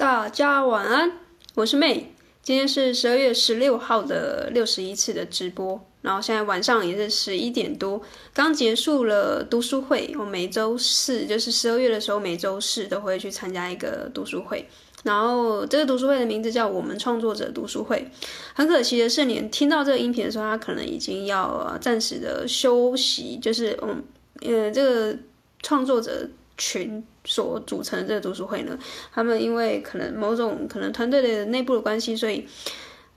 大家晚安，我是妹。今天是十二月十六号的六十一次的直播，然后现在晚上也是十一点多，刚结束了读书会。我每周四就是十二月的时候，每周四都会去参加一个读书会。然后这个读书会的名字叫“我们创作者读书会”。很可惜的是，你听到这个音频的时候，他可能已经要暂时的休息，就是嗯呃这个创作者群。所组成的这个读书会呢，他们因为可能某种可能团队的内部的关系，所以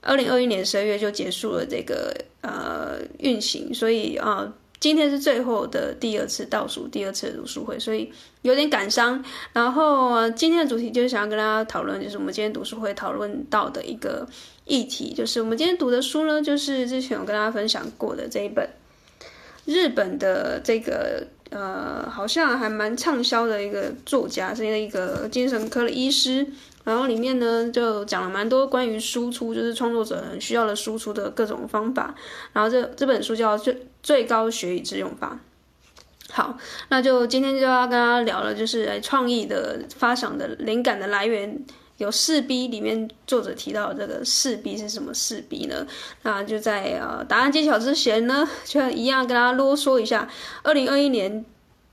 二零二一年十二月就结束了这个呃运行，所以啊、今天是最后的第二次倒数第二次读书会，所以有点感伤。然后、呃、今天的主题就是想要跟大家讨论，就是我们今天读书会讨论到的一个议题，就是我们今天读的书呢，就是之前我跟大家分享过的这一本日本的这个。呃，好像还蛮畅销的一个作家，是一个精神科的医师。然后里面呢，就讲了蛮多关于输出，就是创作者很需要的输出的各种方法。然后这这本书叫《最最高学以致用法》。好，那就今天就要跟大家聊了，就是创意的发想的灵感的来源。有四 B 里面作者提到这个四 B 是什么四 B 呢？那就在呃答案揭晓之前呢，就一样跟大家啰嗦一下，二零二一年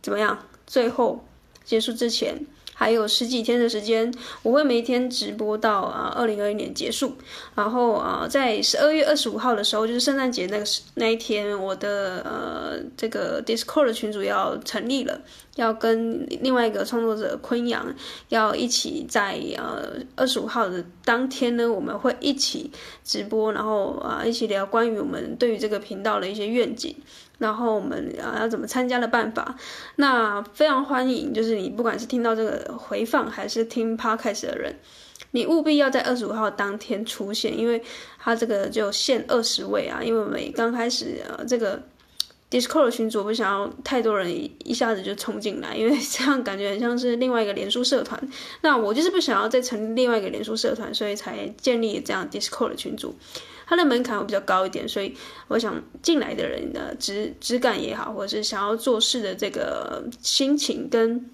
怎么样？最后结束之前。还有十几天的时间，我会每天直播到啊，二零二一年结束。然后啊，在十二月二十五号的时候，就是圣诞节那个那一天，我的呃这个 Discord 的群组要成立了，要跟另外一个创作者昆阳要一起在呃二十五号的当天呢，我们会一起直播，然后啊一起聊关于我们对于这个频道的一些愿景。然后我们啊要怎么参加的办法？那非常欢迎，就是你不管是听到这个回放还是听 Podcast 的人，你务必要在二十五号当天出现，因为他这个就限二十位啊，因为我们刚开始呃这个 Discord 群组不想要太多人一下子就冲进来，因为这样感觉很像是另外一个连书社团。那我就是不想要再成立另外一个连书社团，所以才建立这样 Discord 的群组。它的门槛会比较高一点，所以我想进来的人的质质感也好，或者是想要做事的这个心情，跟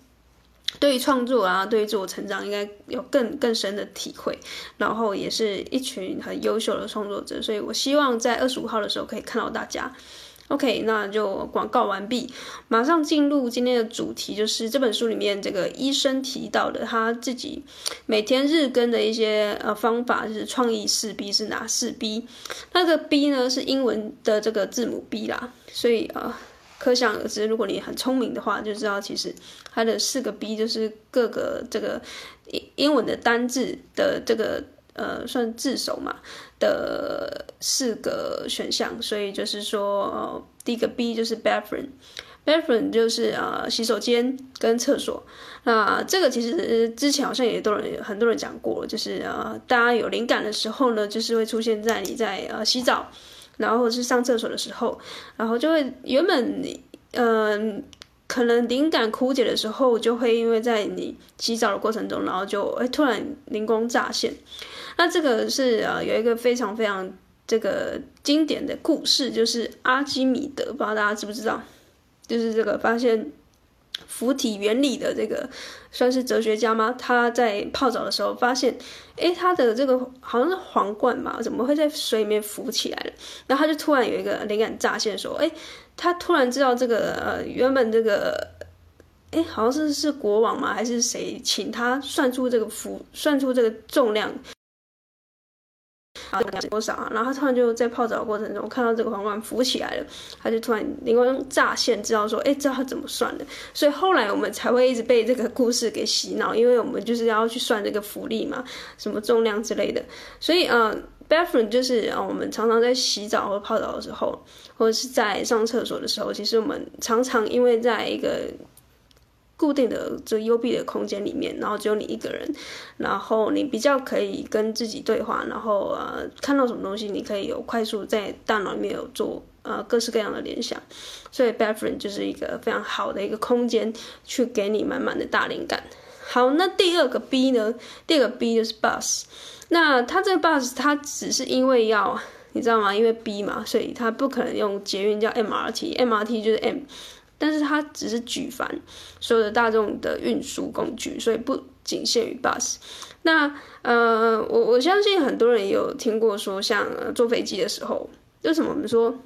对于创作啊，对于自我成长，应该有更更深的体会。然后也是一群很优秀的创作者，所以我希望在二十五号的时候可以看到大家。OK，那就广告完毕，马上进入今天的主题，就是这本书里面这个医生提到的他自己每天日更的一些呃方法，就是创意四 B 是哪四 B？那个 B 呢是英文的这个字母 B 啦，所以呃可想而知，如果你很聪明的话，就知道其实它的四个 B 就是各个这个英英文的单字的这个。呃，算字首嘛的四个选项，所以就是说，第一个 B 就是 bathroom，bathroom 就是呃洗手间跟厕所。那这个其实之前好像也都人很多人讲过，就是呃大家有灵感的时候呢，就是会出现在你在呃洗澡，然后是上厕所的时候，然后就会原本嗯。可能灵感枯竭的时候，就会因为在你洗澡的过程中，然后就哎突然灵光乍现。那这个是呃有一个非常非常这个经典的故事，就是阿基米德，不知道大家知不知道？就是这个发现浮体原理的这个算是哲学家吗？他在泡澡的时候发现，哎，他的这个好像是皇冠嘛，怎么会在水里面浮起来了？然后他就突然有一个灵感乍现，说，哎。他突然知道这个呃，原本这个，哎，好像是是国王吗？还是谁请他算出这个浮，算出这个重量，啊多少啊？然后他突然就在泡澡的过程中看到这个皇冠浮起来了，他就突然灵光乍现，知道说，哎，知道他怎么算的。所以后来我们才会一直被这个故事给洗脑，因为我们就是要去算这个浮力嘛，什么重量之类的。所以嗯。呃 Bathroom 就是，我们常常在洗澡或泡澡的时候，或者是在上厕所的时候，其实我们常常因为在一个固定的这幽闭的空间里面，然后只有你一个人，然后你比较可以跟自己对话，然后呃看到什么东西，你可以有快速在大脑里面有做呃各式各样的联想，所以 Bathroom 就是一个非常好的一个空间，去给你满满的大灵感。好，那第二个 B 呢？第二个 B 就是 Bus。那它这个 bus，它只是因为要，你知道吗？因为 B 嘛，所以它不可能用捷运叫 MRT，MRT 就是 M，但是它只是举凡所有的大众的运输工具，所以不仅限于 bus。那呃，我我相信很多人也有听过说，像坐飞机的时候，为什么我们说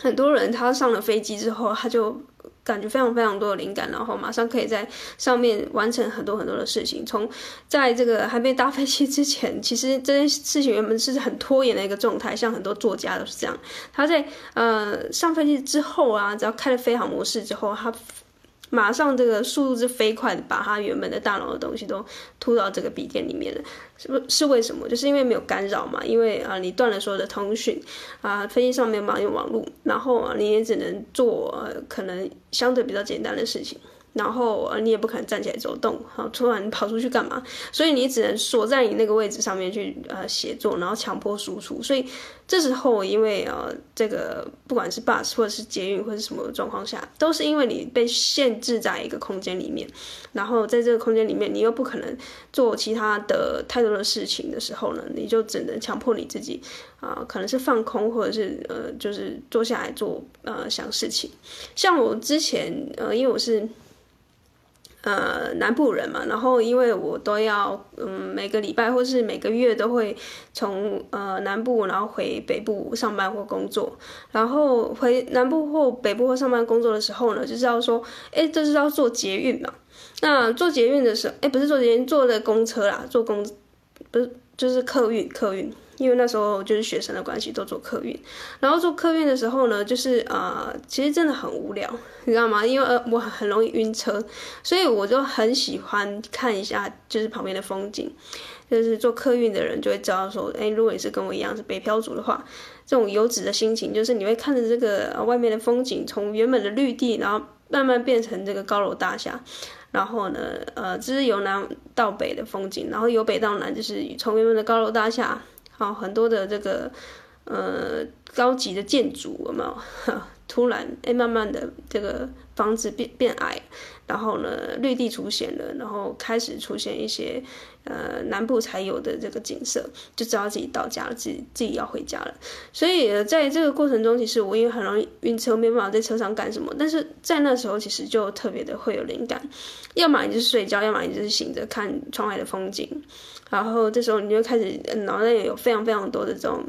很多人他上了飞机之后，他就感觉非常非常多的灵感，然后马上可以在上面完成很多很多的事情。从在这个还没搭飞机之前，其实这件事情原本是很拖延的一个状态，像很多作家都是这样。他在呃上飞机之后啊，只要开了飞行模式之后，他。马上这个速度是飞快的，把他原本的大脑的东西都吐到这个笔电里面了，是不是为什么？就是因为没有干扰嘛，因为啊你断了所有的通讯啊，飞机上没有办法用网络，然后啊你也只能做，呃，可能相对比较简单的事情。然后呃，你也不可能站起来走动，好，突然跑出去干嘛？所以你只能锁在你那个位置上面去呃写作，然后强迫输出。所以这时候，因为呃这个不管是 bus 或者是捷运或者是什么状况下，都是因为你被限制在一个空间里面，然后在这个空间里面，你又不可能做其他的太的事情的时候呢，你就只能强迫你自己啊、可能是放空，或者是呃就是坐下来做呃想事情。像我之前呃，因为我是。呃，南部人嘛，然后因为我都要，嗯，每个礼拜或是每个月都会从呃南部然后回北部上班或工作，然后回南部或北部或上班工作的时候呢，就是要说，哎，这是要做捷运嘛。那坐捷运的时候，哎，不是坐捷运，坐的公车啦，坐公，不是，就是客运，客运。因为那时候就是学生的关系，都坐客运。然后坐客运的时候呢，就是啊、呃，其实真的很无聊，你知道吗？因为呃，我很容易晕车，所以我就很喜欢看一下就是旁边的风景。就是坐客运的人就会知道说，哎，如果你是跟我一样是北漂族的话，这种游子的心情，就是你会看着这个、外面的风景，从原本的绿地，然后慢慢变成这个高楼大厦。然后呢，呃，这是由南到北的风景，然后由北到南，就是从原本的高楼大厦。好，很多的这个呃高级的建筑有没有？突然哎，慢慢的这个房子变变矮，然后呢，绿地出现了，然后开始出现一些呃南部才有的这个景色，就知道自己到家了，自己自己要回家了。所以在这个过程中，其实我因为很容易晕车，没办法在车上干什么。但是在那时候，其实就特别的会有灵感，要么你就是睡觉，要么你就是醒着看窗外的风景。然后这时候你就开始脑袋里有非常非常多的这种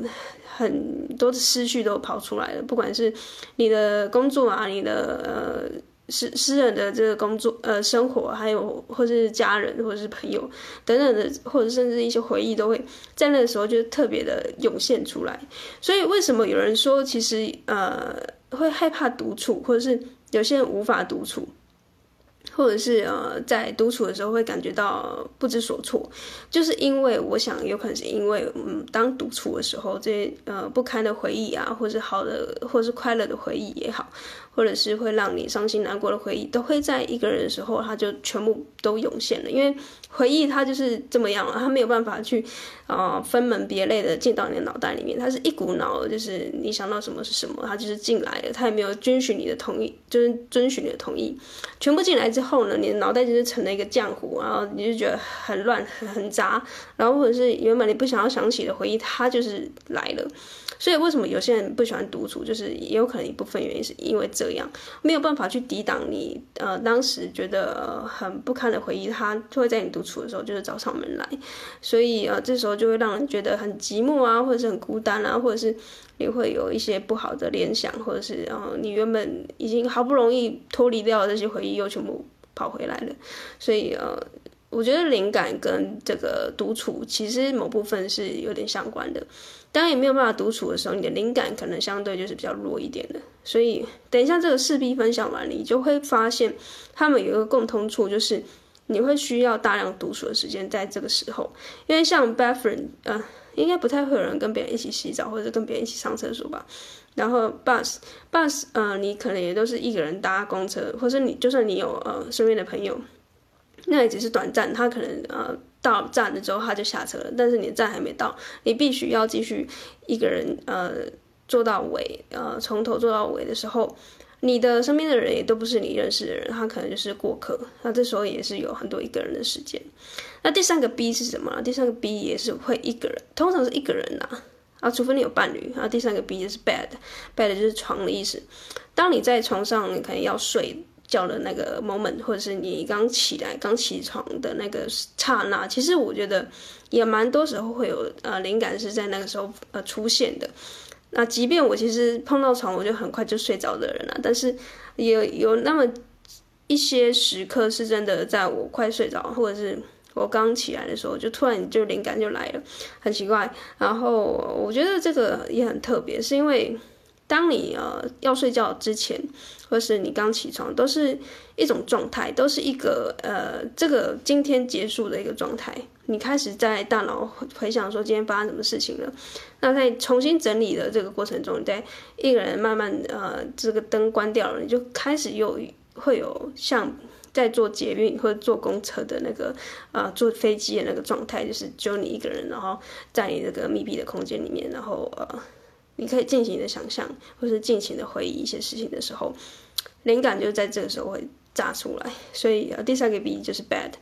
很多的思绪都跑出来了，不管是你的工作啊，你的呃私私人的这个工作呃生活，还有或者是家人或者是朋友等等的，或者甚至一些回忆，都会在那个时候就特别的涌现出来。所以为什么有人说其实呃会害怕独处，或者是有些人无法独处？或者是呃，在独处的时候会感觉到不知所措，就是因为我想有可能是因为，嗯，当独处的时候，这些呃不堪的回忆啊，或是好的，或是快乐的回忆也好。或者是会让你伤心难过的回忆，都会在一个人的时候，他就全部都涌现了。因为回忆它就是这么样了，它没有办法去啊、呃、分门别类的进到你的脑袋里面，它是一股脑，就是你想到什么是什么，它就是进来了，它也没有遵循你的同意，就是遵循你的同意，全部进来之后呢，你的脑袋就是成了一个浆糊，然后你就觉得很乱很杂，然后或者是原本你不想要想起的回忆，它就是来了。所以为什么有些人不喜欢独处，就是也有可能一部分原因是因为这样没有办法去抵挡你呃当时觉得很不堪的回忆，它就会在你独处的时候就是找上门来，所以呃这时候就会让人觉得很寂寞啊，或者是很孤单啊，或者是你会有一些不好的联想，或者是呃你原本已经好不容易脱离掉这些回忆又全部跑回来了，所以呃我觉得灵感跟这个独处其实某部分是有点相关的。当你没有办法独处的时候，你的灵感可能相对就是比较弱一点的。所以，等一下这个势必分享完，你就会发现他们有一个共通处，就是你会需要大量独处的时间在这个时候。因为像 bathroom，呃，应该不太会有人跟别人一起洗澡，或者跟别人一起上厕所吧。然后 bus，bus，呃，你可能也都是一个人搭公车，或者你就算你有呃身边的朋友，那也只是短暂，他可能呃。到站了之后，他就下车了。但是你的站还没到，你必须要继续一个人呃坐到尾，呃从头坐到尾的时候，你的身边的人也都不是你认识的人，他可能就是过客。那这时候也是有很多一个人的时间。那第三个 B 是什么？第三个 B 也是会一个人，通常是一个人呐，除非你有伴侣。啊第三个 B 就是 bed，bed 就是床的意思。当你在床上，你可能要睡。觉的那个 moment，或者是你刚起来、刚起床的那个刹那，其实我觉得也蛮多时候会有呃灵感是在那个时候呃出现的。那即便我其实碰到床我就很快就睡着的人了，但是也，有那么一些时刻是真的，在我快睡着或者是我刚起来的时候，就突然就灵感就来了，很奇怪。然后我觉得这个也很特别，是因为。当你呃要睡觉之前，或是你刚起床，都是一种状态，都是一个呃这个今天结束的一个状态。你开始在大脑回想说今天发生什么事情了，那在重新整理的这个过程中，你在一个人慢慢呃这个灯关掉了，你就开始有会有像在坐捷运或者坐公车的那个呃坐飞机的那个状态，就是只有你一个人，然后在你这个密闭的空间里面，然后呃。你可以尽情的想象，或是尽情的回忆一些事情的时候，灵感就在这个时候会炸出来。所以第三个 B 就是 bad。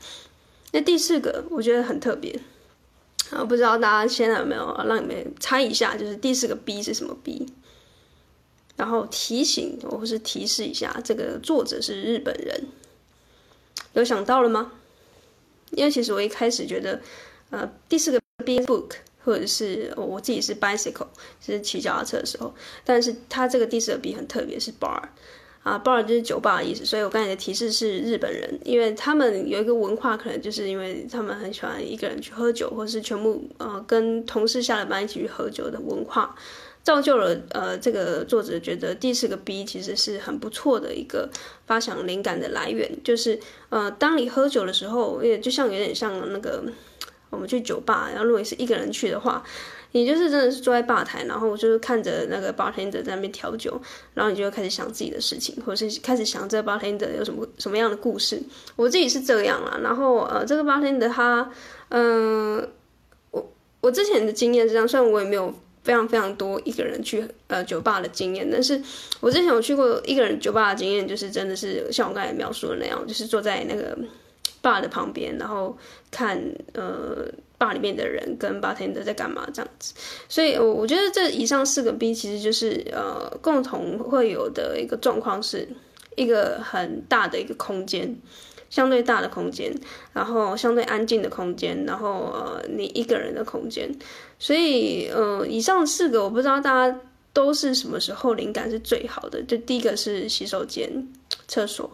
那第四个我觉得很特别，啊，不知道大家现在有没有让你们猜一下，就是第四个 B 是什么 B？然后提醒或是提示一下，这个作者是日本人，有想到了吗？因为其实我一开始觉得，呃，第四个 B book。或者是我自己是 bicycle，是骑脚踏车的时候，但是它这个第四个 B 很特别，是 bar 啊，bar 就是酒吧的意思。所以我刚才的提示是日本人，因为他们有一个文化，可能就是因为他们很喜欢一个人去喝酒，或是全部呃跟同事下了班一起去喝酒的文化，造就了呃这个作者觉得第四个 B 其实是很不错的一个发想灵感的来源，就是呃当你喝酒的时候，也就像有点像那个。我们去酒吧，然后如果是一个人去的话，你就是真的是坐在吧台，然后就是看着那个 bartender 在那边调酒，然后你就开始想自己的事情，或者是开始想这个 bartender 有什么什么样的故事。我自己是这样啦，然后呃，这个 bartender 他，嗯、我我之前的经验是这样，虽然我也没有非常非常多一个人去呃酒吧的经验，但是我之前有去过一个人酒吧的经验，就是真的是像我刚才描述的那样，就是坐在那个。bar 的旁边，然后看呃 bar 里面的人跟吧台的在干嘛这样子，所以我我觉得这以上四个 B 其实就是呃共同会有的一个状况，是一个很大的一个空间，相对大的空间，然后相对安静的空间，然后呃你一个人的空间，所以呃以上四个我不知道大家都是什么时候灵感是最好的，就第一个是洗手间、厕所。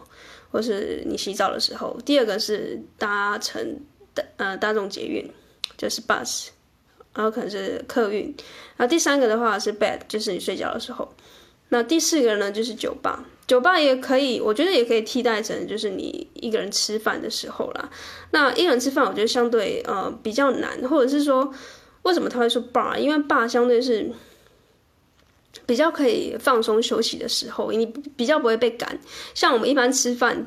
或是你洗澡的时候，第二个是搭乘大呃大众捷运，就是 bus，然后可能是客运，然后第三个的话是 bed，就是你睡觉的时候，那第四个呢就是酒吧，酒吧也可以，我觉得也可以替代成就是你一个人吃饭的时候啦。那一个人吃饭，我觉得相对呃比较难，或者是说为什么他会说 bar？因为 bar 相对是。比较可以放松休息的时候，你比较不会被赶。像我们一般吃饭，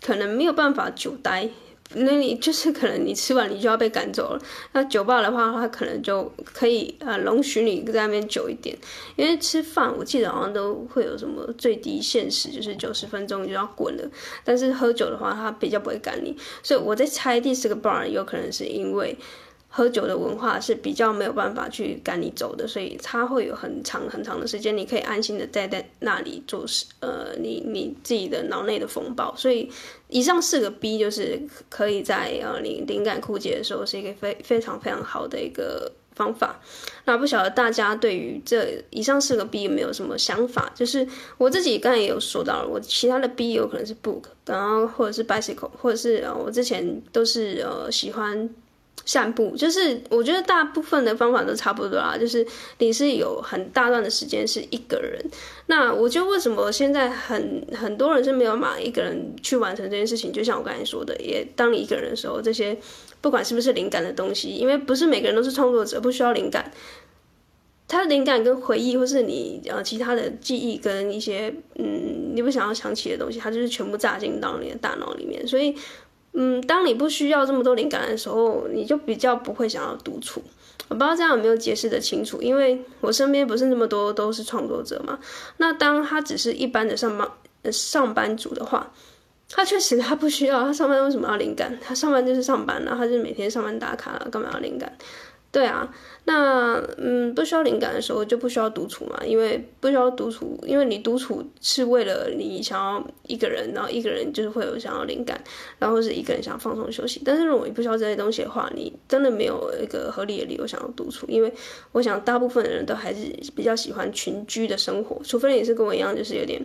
可能没有办法久待，那你就是可能你吃完你就要被赶走了。那酒吧的话，他可能就可以呃容许你在那边久一点。因为吃饭，我记得好像都会有什么最低限时，就是九十分钟就要滚了。但是喝酒的话，他比较不会赶你。所以我在猜第四个 bar 有可能是因为。喝酒的文化是比较没有办法去赶你走的，所以它会有很长很长的时间，你可以安心的待在那里做事，呃，你你自己的脑内的风暴。所以以上四个 B 就是可以在呃你灵感枯竭的时候是一个非非常非常好的一个方法。那不晓得大家对于这以上四个 B 有没有什么想法？就是我自己刚才也有说到了，我其他的 B 有可能是 book，然后或者是 bicycle，或者是呃我之前都是呃喜欢。散步就是，我觉得大部分的方法都差不多啦。就是你是有很大段的时间是一个人，那我觉得为什么现在很很多人是没有办法一个人去完成这件事情？就像我刚才说的，也当你一个人的时候，这些不管是不是灵感的东西，因为不是每个人都是创作者，不需要灵感，他的灵感跟回忆或是你呃其他的记忆跟一些嗯你不想要想起的东西，它就是全部炸进到你的大脑里面，所以。嗯，当你不需要这么多灵感的时候，你就比较不会想要独处。我不知道这样有没有解释得清楚，因为我身边不是那么多都是创作者嘛。那当他只是一般的上班上班族的话，他确实他不需要，他上班为什么要灵感？他上班就是上班了，他就是每天上班打卡了，干嘛要灵感？对啊，那嗯，不需要灵感的时候就不需要独处嘛，因为不需要独处，因为你独处是为了你想要一个人，然后一个人就是会有想要灵感，然后是一个人想放松休息。但是如果你不需要这些东西的话，你真的没有一个合理的理由想要独处，因为我想大部分的人都还是比较喜欢群居的生活，除非你是跟我一样，就是有点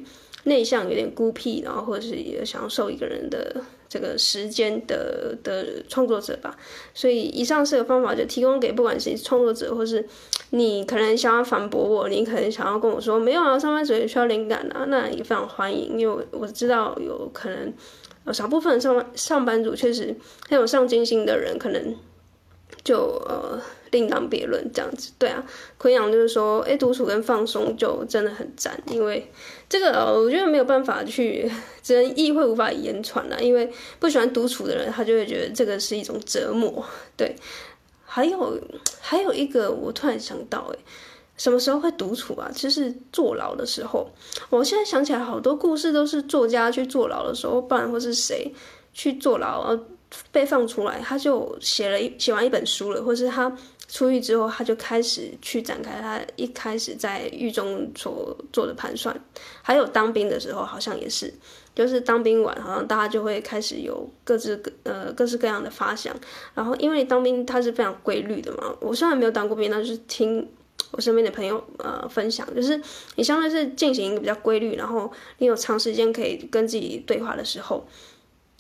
内向、有点孤僻，然后或者是也享受一个人的。这个时间的的创作者吧，所以以上四个方法就提供给不管是创作者，或是你可能想要反驳我，你可能想要跟我说没有啊，上班族也需要灵感啊，那也非常欢迎，因为我我知道有可能有少部分上上班族确实很有上进心的人，可能就呃。另当别论，这样子，对啊，昆阳就是说，哎，独处跟放松就真的很赞，因为这个我觉得没有办法去，只能意会无法言传了，因为不喜欢独处的人，他就会觉得这个是一种折磨，对。还有还有一个，我突然想到，哎，什么时候会独处啊？就是坐牢的时候。我现在想起来，好多故事都是作家去坐牢的时候，不然或是谁去坐牢，被放出来，他就写了一写完一本书了，或是他。出狱之后，他就开始去展开他一开始在狱中所做的盘算，还有当兵的时候，好像也是，就是当兵完，好像大家就会开始有各自各呃各式各样的发想。然后，因为当兵它是非常规律的嘛，我虽然没有当过兵，但是听我身边的朋友呃分享，就是你相当于是进行一个比较规律，然后你有长时间可以跟自己对话的时候，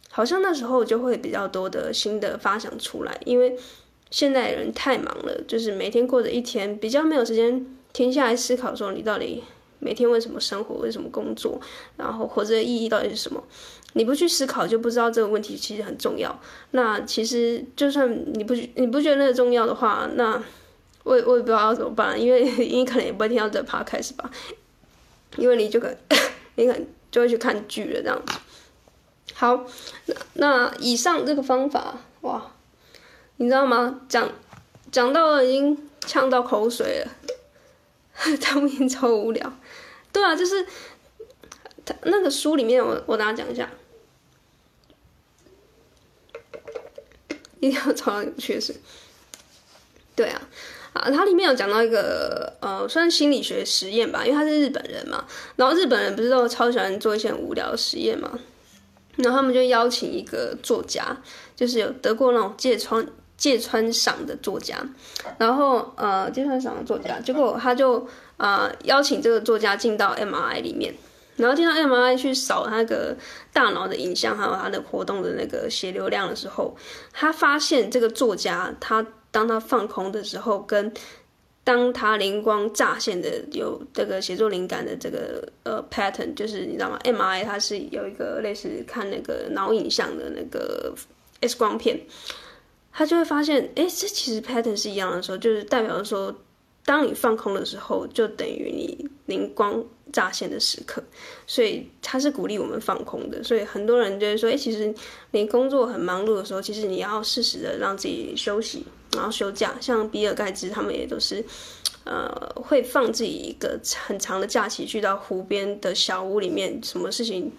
好像那时候就会比较多的新的发想出来，因为。现在人太忙了，就是每天过着一天，比较没有时间停下来思考说你到底每天为什么生活，为什么工作，然后活着的意义到底是什么？你不去思考，就不知道这个问题其实很重要。那其实就算你不你不觉得那个重要的话，那我也我也不知道要怎么办，因为 你可能也不会听到这 p 开始吧，因为你就可你可能就会去看剧了这样子。好，那那以上这个方法，哇。你知道吗？讲讲到了已经呛到口水了，当兵超无聊。对啊，就是他那个书里面我，我我大家讲一下，一定要 找到有趣的事。对啊，啊，它里面有讲到一个呃，算是心理学实验吧，因为他是日本人嘛，然后日本人不是都超喜欢做一些很无聊的实验嘛，然后他们就邀请一个作家，就是有得过那种芥川。芥川赏的作家，然后呃，芥川赏的作家，结果他就呃邀请这个作家进到 MRI 里面，然后进到 MRI 去扫那个大脑的影像，还有他的活动的那个血流量的时候，他发现这个作家他当他放空的时候，跟当他灵光乍现的有这个写作灵感的这个呃 pattern，就是你知道吗？MRI 它是有一个类似看那个脑影像的那个 X 光片。他就会发现，哎，这其实 pattern 是一样的时候，就是代表说，当你放空的时候，就等于你灵光乍现的时刻。所以他是鼓励我们放空的。所以很多人就会说，哎，其实你工作很忙碌的时候，其实你要适时的让自己休息，然后休假。像比尔盖茨他们也都是，呃，会放自己一个很长的假期，去到湖边的小屋里面，什么事情。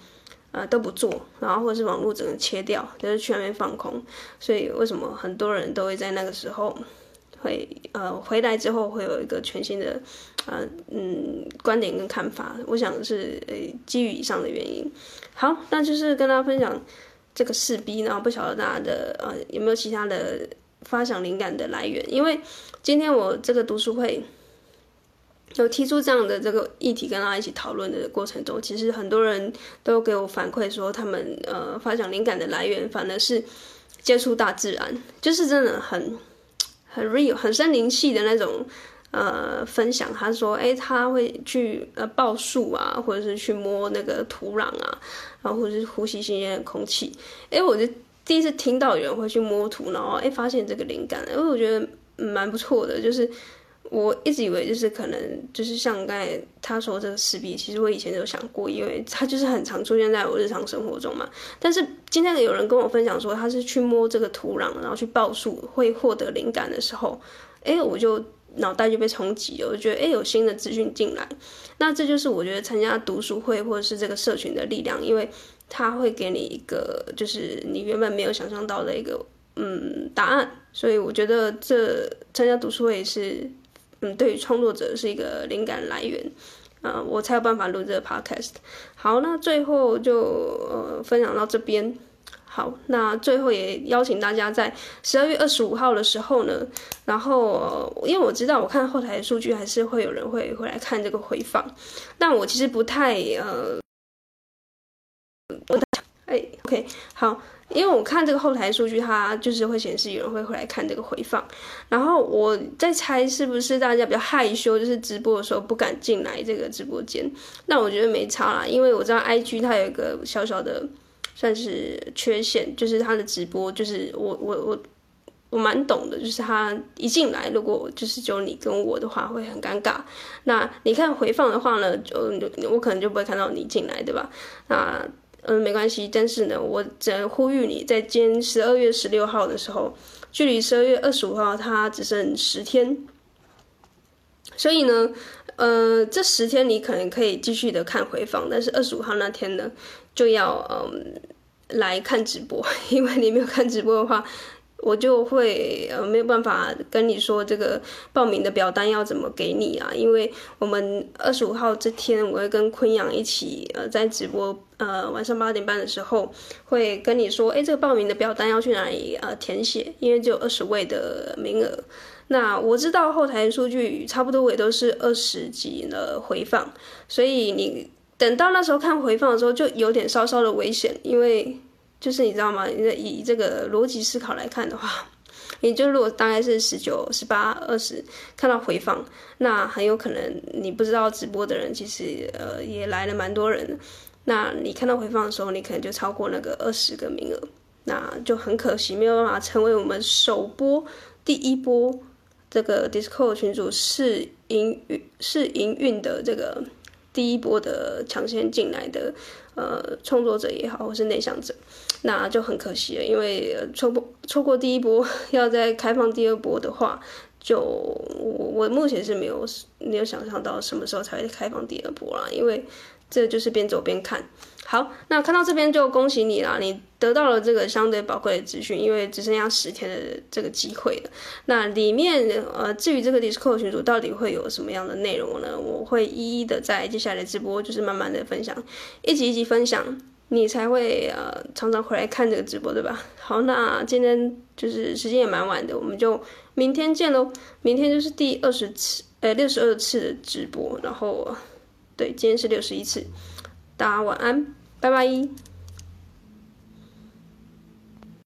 呃，都不做，然后或者是网络整个切掉，就是去那边放空。所以为什么很多人都会在那个时候会呃回来之后会有一个全新的呃嗯观点跟看法？我想是呃基于以上的原因。好，那就是跟大家分享这个四 B，然后不晓得大家的呃有没有其他的发想灵感的来源？因为今天我这个读书会。有提出这样的这个议题跟大家一起讨论的过程中，其实很多人都给我反馈说，他们呃发想灵感的来源反而是接触大自然，就是真的很很 real、很身临气的那种呃分享。他说，哎，他会去呃抱树啊，或者是去摸那个土壤啊，然后或者是呼吸新鲜的空气。哎，我就第一次听到有人会去摸土，然后哎发现这个灵感，因为我觉得蛮不错的，就是。我一直以为就是可能就是像刚才他说这个四 B，其实我以前就想过，因为他就是很常出现在我日常生活中嘛。但是今天有人跟我分享说，他是去摸这个土壤，然后去抱树会获得灵感的时候，哎，我就脑袋就被冲击，我就觉得哎有新的资讯进来。那这就是我觉得参加读书会或者是这个社群的力量，因为他会给你一个就是你原本没有想象到的一个嗯答案。所以我觉得这参加读书会是，嗯，对于创作者是一个灵感来源，啊、我才有办法录这个 podcast。好，那最后就呃分享到这边。好，那最后也邀请大家在十二月二十五号的时候呢，然后、因为我知道我看后台的数据还是会有人会会来看这个回放，但我其实不太呃，哎，OK，好。因为我看这个后台数据，它就是会显示有人会回来看这个回放，然后我在猜是不是大家比较害羞，就是直播的时候不敢进来这个直播间。那我觉得没差啦，因为我知道 IG 它有一个小小的算是缺陷，就是它的直播就是我我我我蛮懂的，就是它一进来如果就是只有你跟我的话会很尴尬。那你看回放的话呢，就我可能就不会看到你进来，对吧？那。嗯，没关系。但是呢，我只能呼吁你在今十二月十六号的时候，距离十二月二十五号它只剩十天，所以呢，呃，这十天你可能可以继续的看回放，但是二十五号那天呢，就要嗯来看直播，因为你没有看直播的话。我就会呃没有办法跟你说这个报名的表单要怎么给你啊，因为我们二十五号这天我会跟昆阳一起呃在直播呃晚上八点半的时候会跟你说，哎，这个报名的表单要去哪里呃填写，因为只有二十位的名额。那我知道后台数据差不多也都是二十几的回放，所以你等到那时候看回放的时候就有点稍稍的危险，因为。就是你知道吗？以这个逻辑思考来看的话，也就如果大概是十九、十八、二十看到回放，那很有可能你不知道直播的人其实呃也来了蛮多人。那你看到回放的时候，你可能就超过那个二十个名额，那就很可惜，没有办法成为我们首播第一波这个 Discord 群组试营运试营运的这个第一波的抢先进来的呃创作者也好，或是内向者。那就很可惜了，因为错过错过第一波，要再开放第二波的话，就我我目前是没有没有想象到什么时候才会开放第二波啦，因为这就是边走边看。好，那看到这边就恭喜你啦，你得到了这个相对宝贵的资讯，因为只剩下十天的这个机会了。那里面呃，至于这个 Discord 群组到底会有什么样的内容呢？我会一一的在接下来的直播就是慢慢的分享，一集一集分享。你才会呃常常回来看这个直播，对吧？好，那今天就是时间也蛮晚的，我们就明天见喽。明天就是第二十次，呃，六十二次的直播，然后对，今天是六十一次。大家晚安，拜拜。